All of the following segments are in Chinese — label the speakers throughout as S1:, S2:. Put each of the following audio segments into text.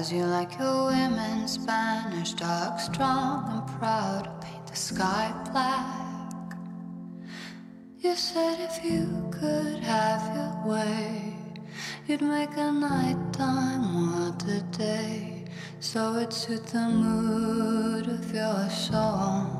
S1: Cause you like your women Spanish, dark, strong, and proud. Paint the sky black. You said if you could have your way, you'd make a nighttime world a day. So it suits the mood of your soul.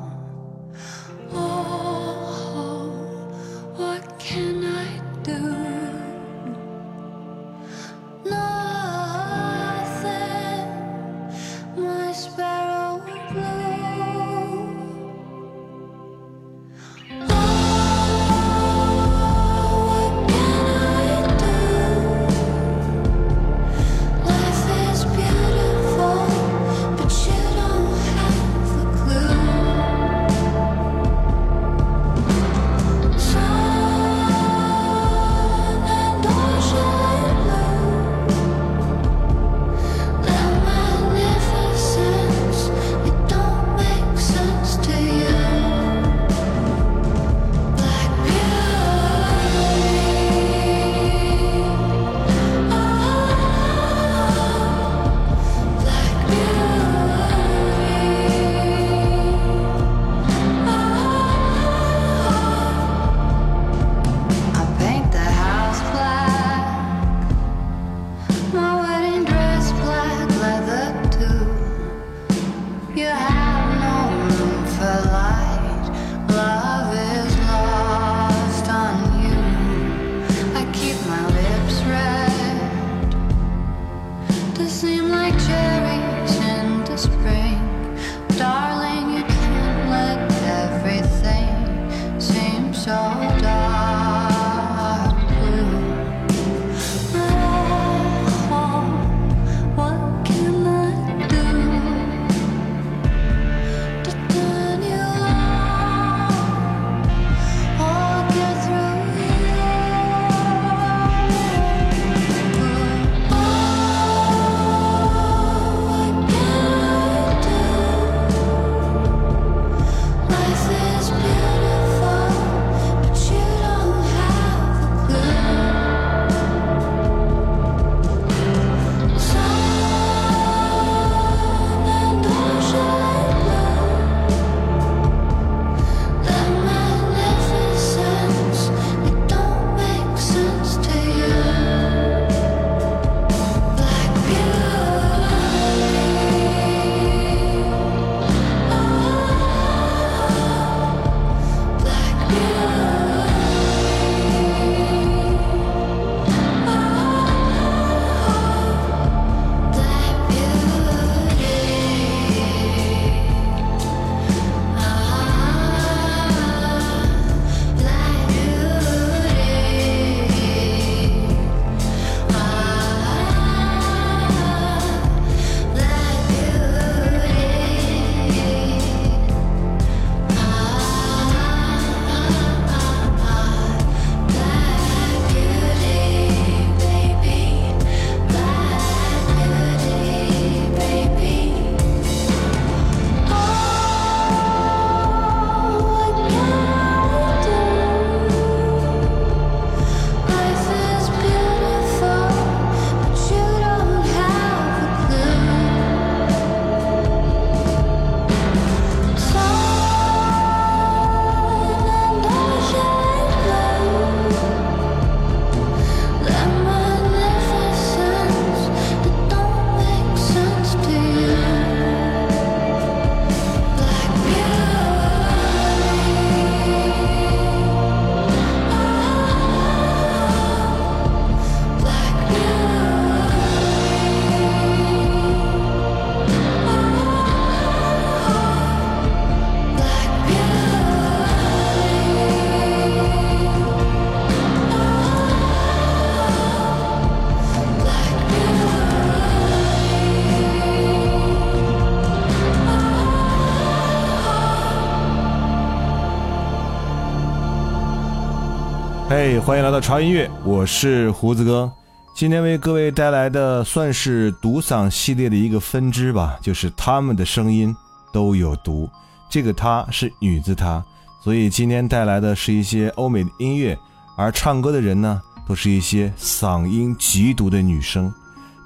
S2: 欢迎来到潮音乐，我是胡子哥。今天为各位带来的算是毒嗓系列的一个分支吧，就是他们的声音都有毒。这个她是女字她，所以今天带来的是一些欧美的音乐，而唱歌的人呢，都是一些嗓音极毒的女生。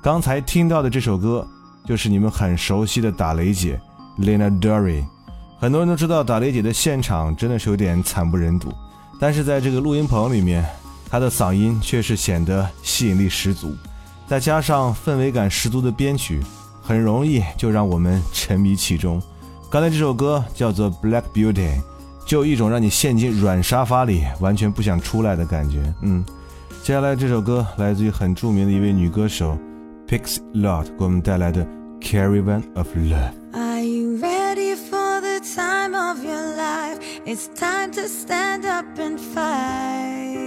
S2: 刚才听到的这首歌，就是你们很熟悉的打雷姐 Lena d u r y 很多人都知道打雷姐的现场真的是有点惨不忍睹。但是在这个录音棚里面，他的嗓音却是显得吸引力十足，再加上氛围感十足的编曲，很容易就让我们沉迷其中。刚才这首歌叫做《Black Beauty》，就有一种让你陷进软沙发里完全不想出来的感觉。嗯，接下来这首歌来自于很著名的一位女歌手 Pixie Lott 给我们带来的《Caravan of Love》。
S3: It's time to stand up and fight.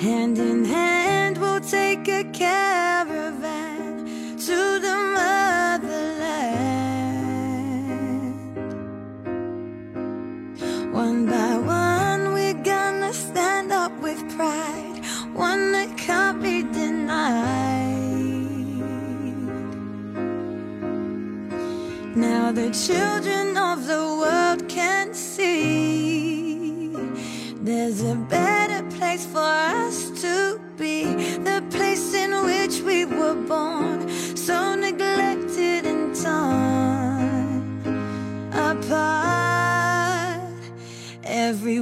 S3: Hand in hand, we'll take a caravan to the motherland. One by one, we're gonna stand up with pride, one that can't be denied. Now the children of the world can see there's a better place for us to be, the place in which we were born, so neglected and torn apart. Every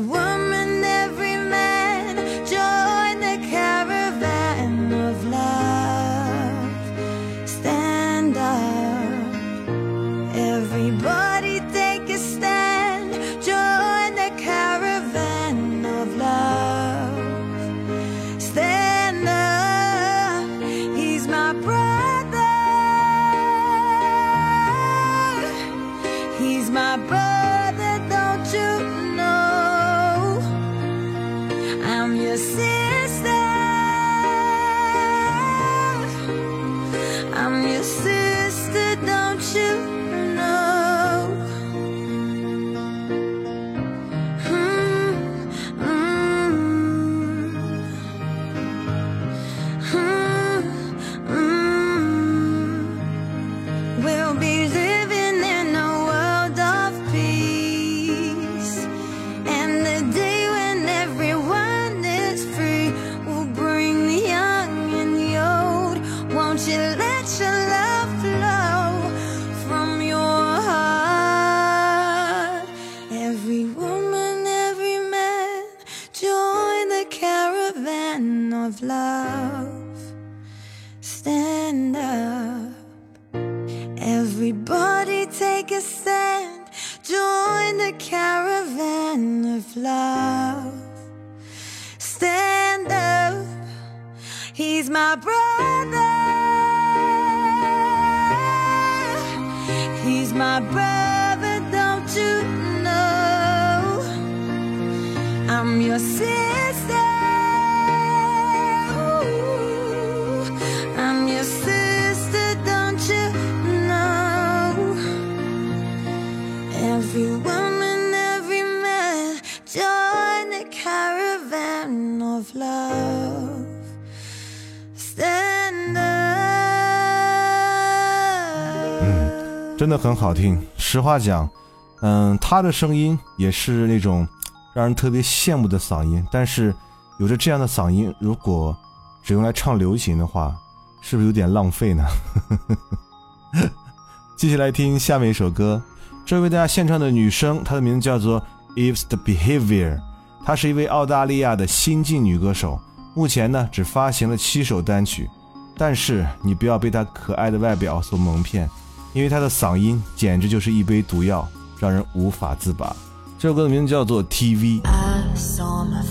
S2: 真的很好听。实话讲，嗯，他的声音也是那种让人特别羡慕的嗓音。但是，有着这样的嗓音，如果只用来唱流行的话，是不是有点浪费呢？继续来听下面一首歌，这位大家献唱的女生，她的名字叫做 Eve's Behavior，她是一位澳大利亚的新晋女歌手，目前呢只发行了七首单曲。但是你不要被她可爱的外表所蒙骗。因为他的嗓音简直就是一杯毒药，让人无法自拔。这首歌的名字叫做《TV》。
S3: I saw my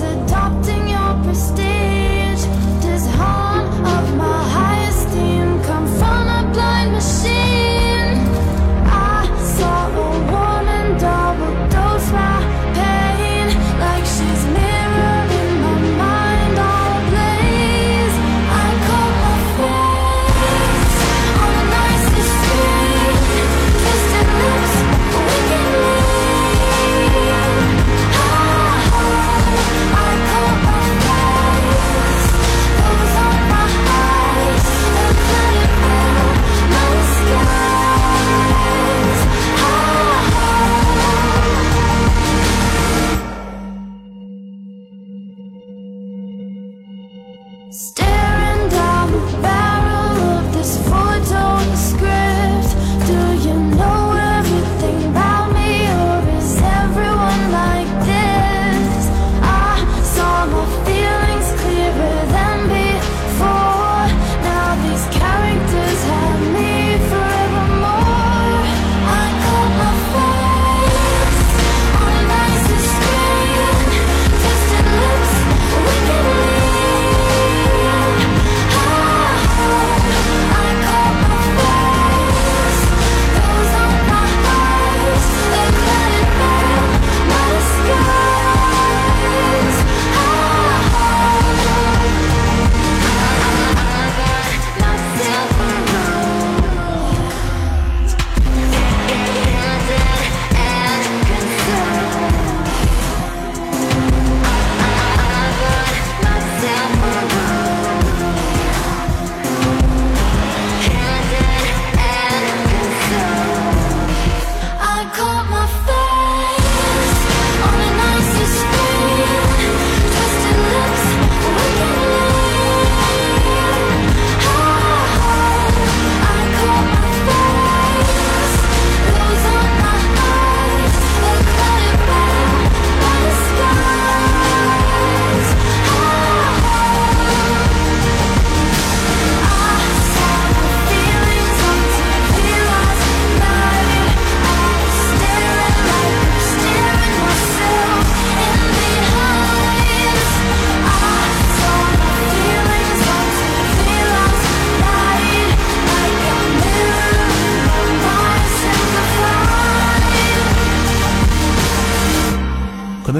S3: a
S2: atop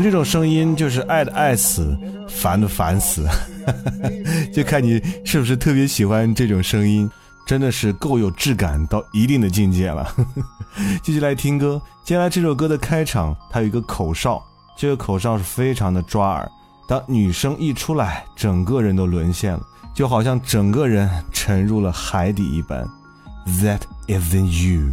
S2: 这种声音就是爱的爱死，烦的烦死，就看你是不是特别喜欢这种声音，真的是够有质感到一定的境界了。继续来听歌，接下来这首歌的开场，它有一个口哨，这个口哨是非常的抓耳，当女声一出来，整个人都沦陷了，就好像整个人沉入了海底一般。That isn't you。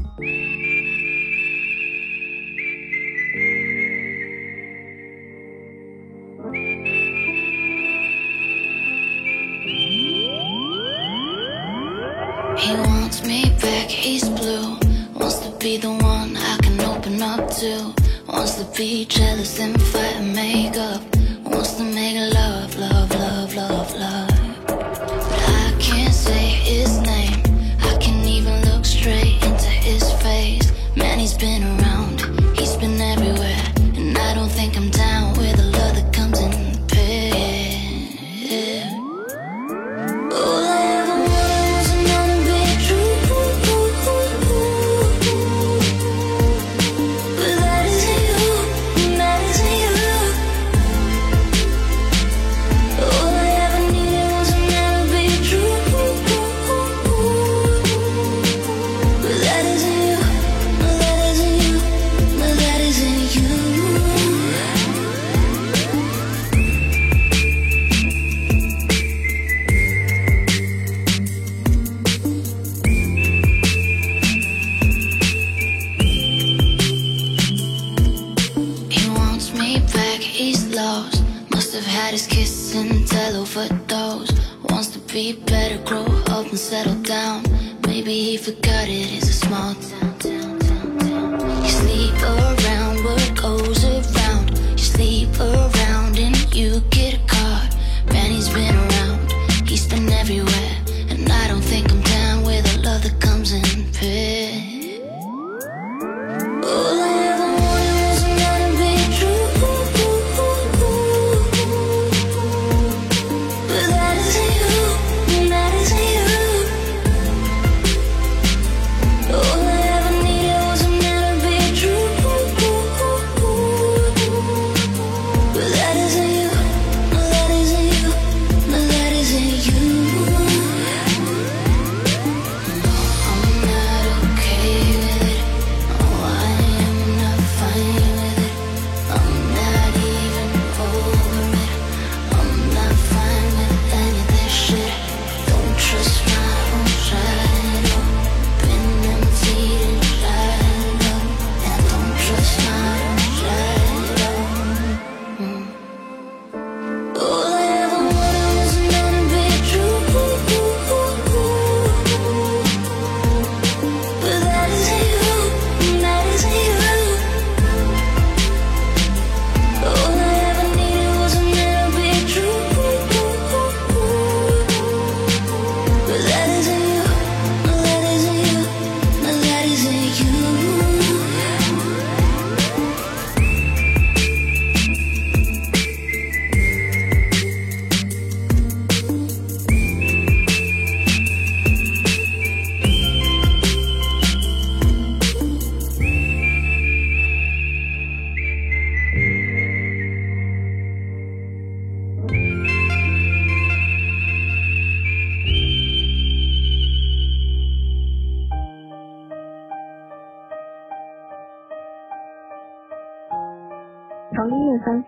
S4: Be jealous and fight and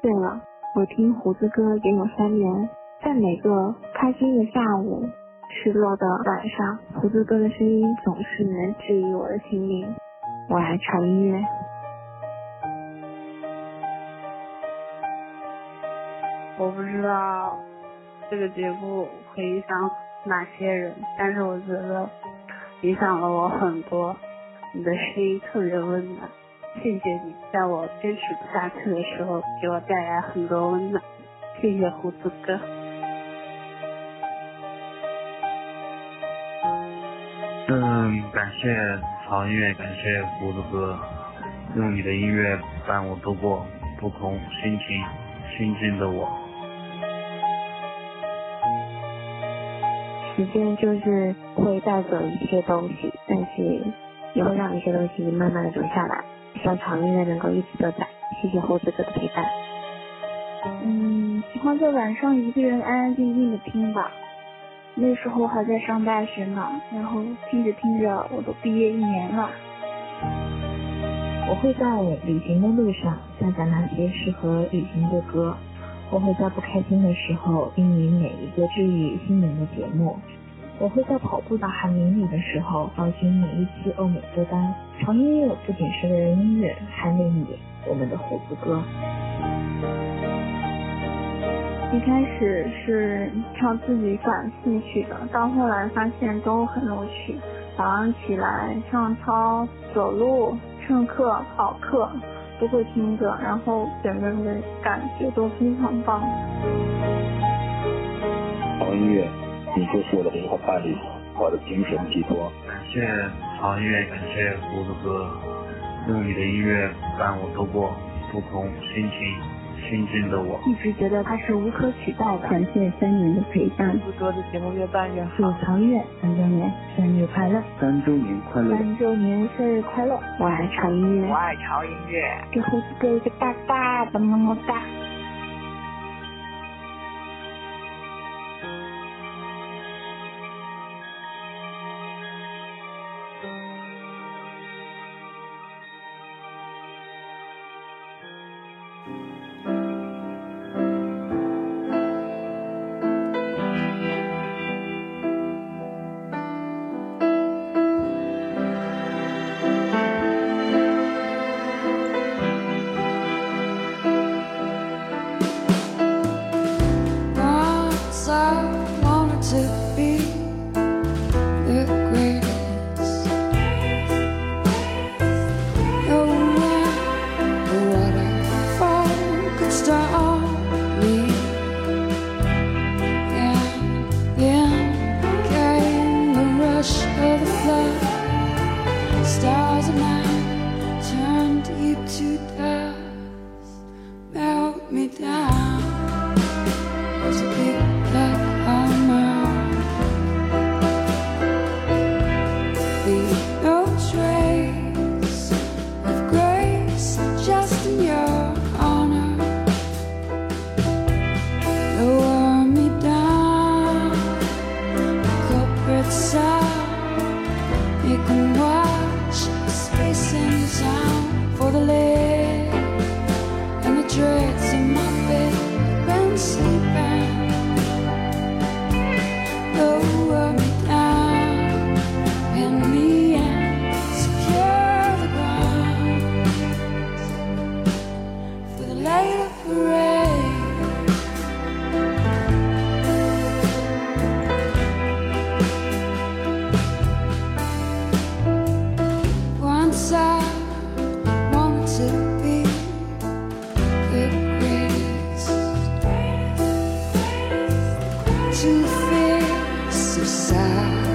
S5: 岁了，我听胡子哥也有三年，在每个开心的下午、失落的晚上，胡子哥的声音总是能治愈我的心灵。我爱唱音乐。
S6: 我不知道这个节目会影响哪些人，但是我觉得影响了我很多。你的声音特别温暖，谢谢你，在我坚持不下去的时候，给我带来很多温暖。谢谢胡子哥。
S7: 嗯，感谢好音乐，感谢胡子哥，用你的音乐伴我度过不同心情、心境的我。
S5: 时间就是会带走一些东西，但是也会让一些东西慢慢的留下来。希望长音乐能够一直都在。谢谢胡子哥的陪伴。
S8: 嗯，喜欢在晚上一个人安安静静的听吧。那时候还在上大学呢，然后听着听着我都毕业一年了。
S9: 我会在旅行的路上下载那些适合旅行的歌，我会在不开心的时候听你每一个治愈心灵的节目，我会在跑步到海明里的时候找寻每一期欧美歌单。潮音乐不仅是为了音乐，还为你我们的胡子哥。
S8: 一开始是跳自己感兴趣的，到后来发现都很有趣。早上起来上操、走路。上课、跑课都会听着，然后整个人的感觉都非常棒。
S10: 好音乐，你就是我的灵魂伴侣，我的精神寄托。
S7: 感谢长音乐，感谢胡子哥，用你的音乐伴我度过不同心情。新进的我，
S8: 一直觉得他是无可取代的。
S5: 感谢三年的陪伴，
S11: 胡哥的节目越办越好。
S5: 祝长月三周年生日快乐！
S12: 三周年快乐！
S8: 三周年生日快乐！
S5: 我爱潮音乐，
S11: 我爱潮音乐，
S8: 给胡子哥一个大大的么么哒！
S2: desire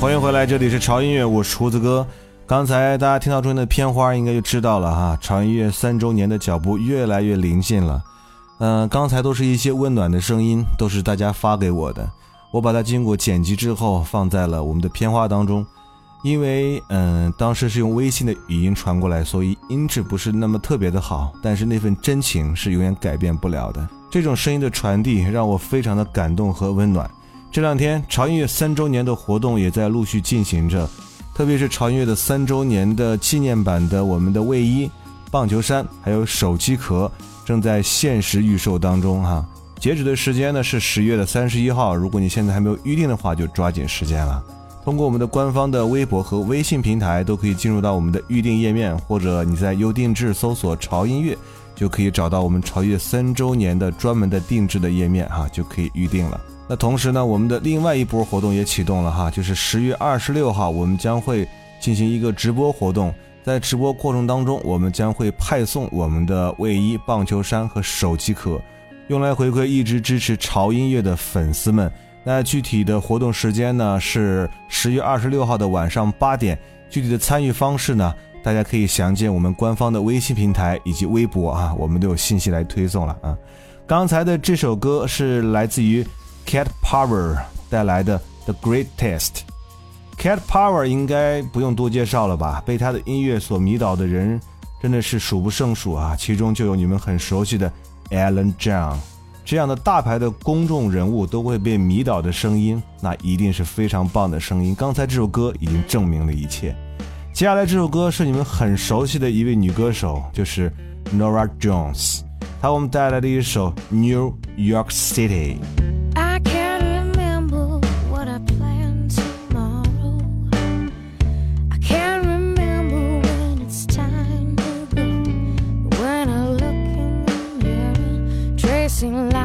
S2: 欢迎回来，这里是潮音乐，我是厨子哥。刚才大家听到中间的片花，应该就知道了哈。潮音乐三周年的脚步越来越临近了。嗯，刚才都是一些温暖的声音，都是大家发给我的。我把它经过剪辑之后，放在了我们的片花当中。因为嗯，当时是用微信的语音传过来，所以音质不是那么特别的好。但是那份真情是永远改变不了的。这种声音的传递让我非常的感动和温暖。这两天潮音乐三周年的活动也在陆续进行着，特别是潮音乐的三周年的纪念版的我们的卫衣、棒球衫还有手机壳正在限时预售当中哈。截止的时间呢是十月的三十一号，如果你现在还没有预定的话，就抓紧时间了。通过我们的官方的微博和微信平台，都可以进入到我们的预定页面，或者你在优定制搜索“潮音乐”，就可以找到我们潮乐三周年的专门的定制的页面哈，就可以预定了。那同时呢，我们的另外一波活动也启动了哈，就是十月二十六号，我们将会进行一个直播活动，在直播过程当中，我们将会派送我们的卫衣、棒球衫和手机壳，用来回馈一直支持潮音乐的粉丝们。那具体的活动时间呢是十月二十六号的晚上八点。具体的参与方式呢，大家可以详见我们官方的微信平台以及微博啊，我们都有信息来推送了啊。刚才的这首歌是来自于 Cat Power 带来的 The Great Test。Cat Power 应该不用多介绍了吧？被他的音乐所迷倒的人真的是数不胜数啊，其中就有你们很熟悉的 Alan John。这样的大牌的公众人物都会被迷倒的声音，那一定是非常棒的声音。刚才这首歌已经证明了一切。接下来这首歌是你们很熟悉的一位女歌手，就是 Nora Jones，她为我们带来的一首《New York City》。
S12: dancing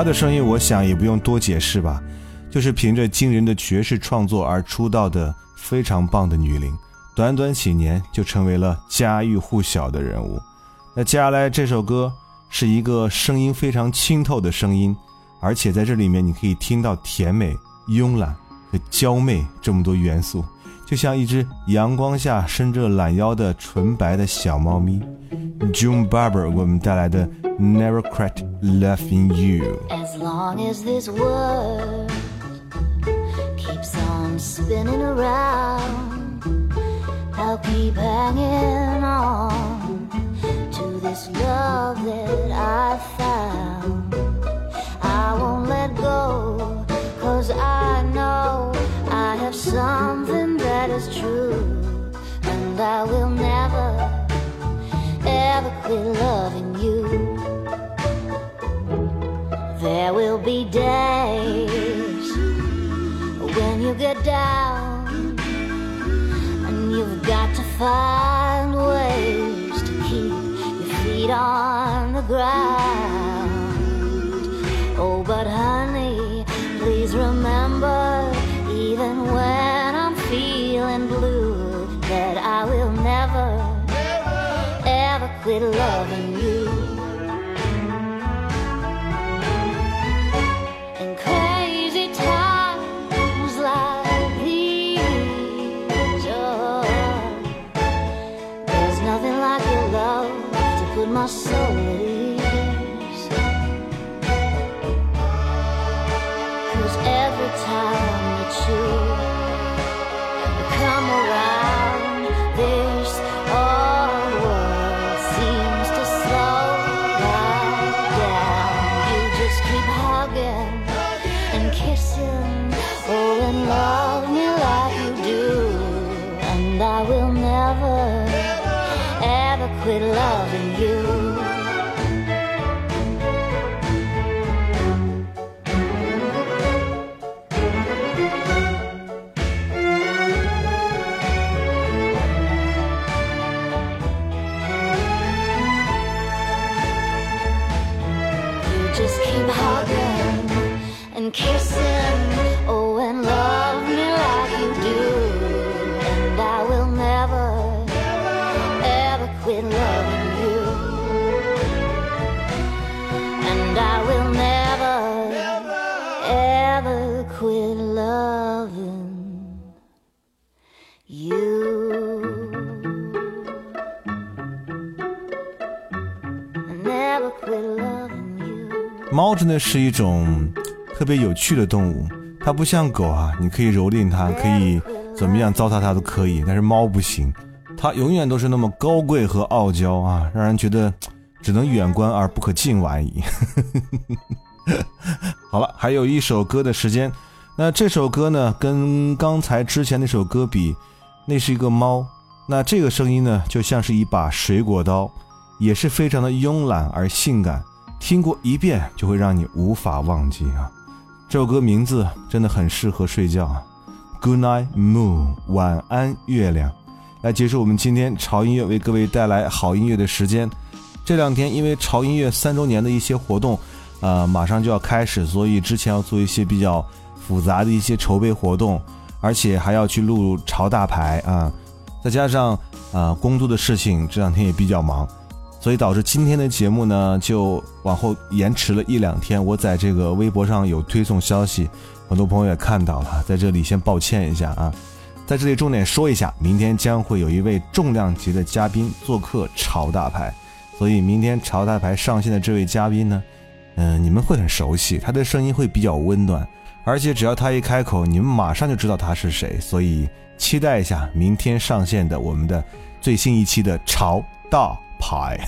S2: 她的声音，我想也不用多解释吧，就是凭着惊人的爵士创作而出道的非常棒的女伶，短短几年就成为了家喻户晓的人物。那接下来这首歌是一个声音非常清透的声音，而且在这里面你可以听到甜美、慵懒和娇媚这么多元素。就像一只阳光下伸着懒腰的纯白的小猫咪，June Barber 为我们带来的 Never Quit Loving You。
S3: As long as this world keeps on spinning around, I'll keep hanging on to this love that I found. I won't let go, cause I know I have some. I will never, ever quit loving you. There will be days when you get down, and you've got to find ways to keep your feet on the ground. Oh, but honey, please remember, even when I'm feeling blue, I will never, ever quit loving you. In crazy times like these, oh, there's nothing like your love to put my soul
S2: 猫真的是一种特别有趣的动物，它不像狗啊，你可以蹂躏它，可以怎么样糟蹋它都可以，但是猫不行，它永远都是那么高贵和傲娇啊，让人觉得只能远观而不可近玩矣。好了，还有一首歌的时间，那这首歌呢，跟刚才之前那首歌比，那是一个猫，那这个声音呢，就像是一把水果刀，也是非常的慵懒而性感。听过一遍就会让你无法忘记啊！这首歌名字真的很适合睡觉，Good night moon，晚安月亮。来结束我们今天潮音乐为各位带来好音乐的时间。这两天因为潮音乐三周年的一些活动，呃，马上就要开始，所以之前要做一些比较复杂的一些筹备活动，而且还要去录潮大牌啊，再加上啊工作的事情，这两天也比较忙。所以导致今天的节目呢，就往后延迟了一两天。我在这个微博上有推送消息，很多朋友也看到了，在这里先抱歉一下啊。在这里重点说一下，明天将会有一位重量级的嘉宾做客潮大牌，所以明天潮大牌上线的这位嘉宾呢，嗯，你们会很熟悉，他的声音会比较温暖，而且只要他一开口，你们马上就知道他是谁。所以期待一下明天上线的我们的最新一期的潮大。牌，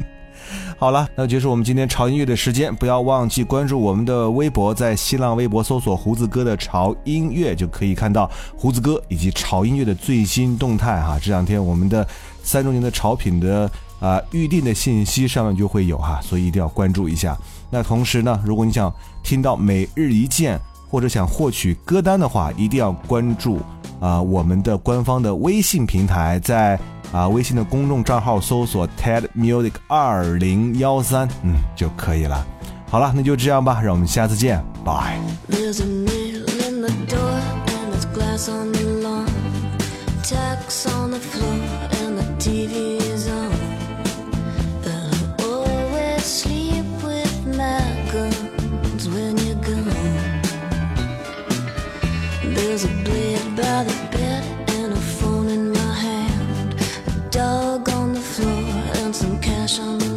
S2: 好了，那结束我们今天潮音乐的时间。不要忘记关注我们的微博，在新浪微博搜索“胡子哥的潮音乐”，就可以看到胡子哥以及潮音乐的最新动态哈。这两天我们的三周年的潮品的啊预定的信息上面就会有哈，所以一定要关注一下。那同时呢，如果你想听到每日一见或者想获取歌单的话，一定要关注啊、我们的官方的微信平台，在啊、微信的公众账号搜索 TED Music 二零幺三，嗯就可以了。好了，那就这样吧，让我们下次见，拜。
S3: On the floor dog on the floor and some cash on the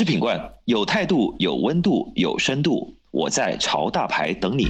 S12: 食品罐有态度，有温度，有深度。我在潮大牌等你。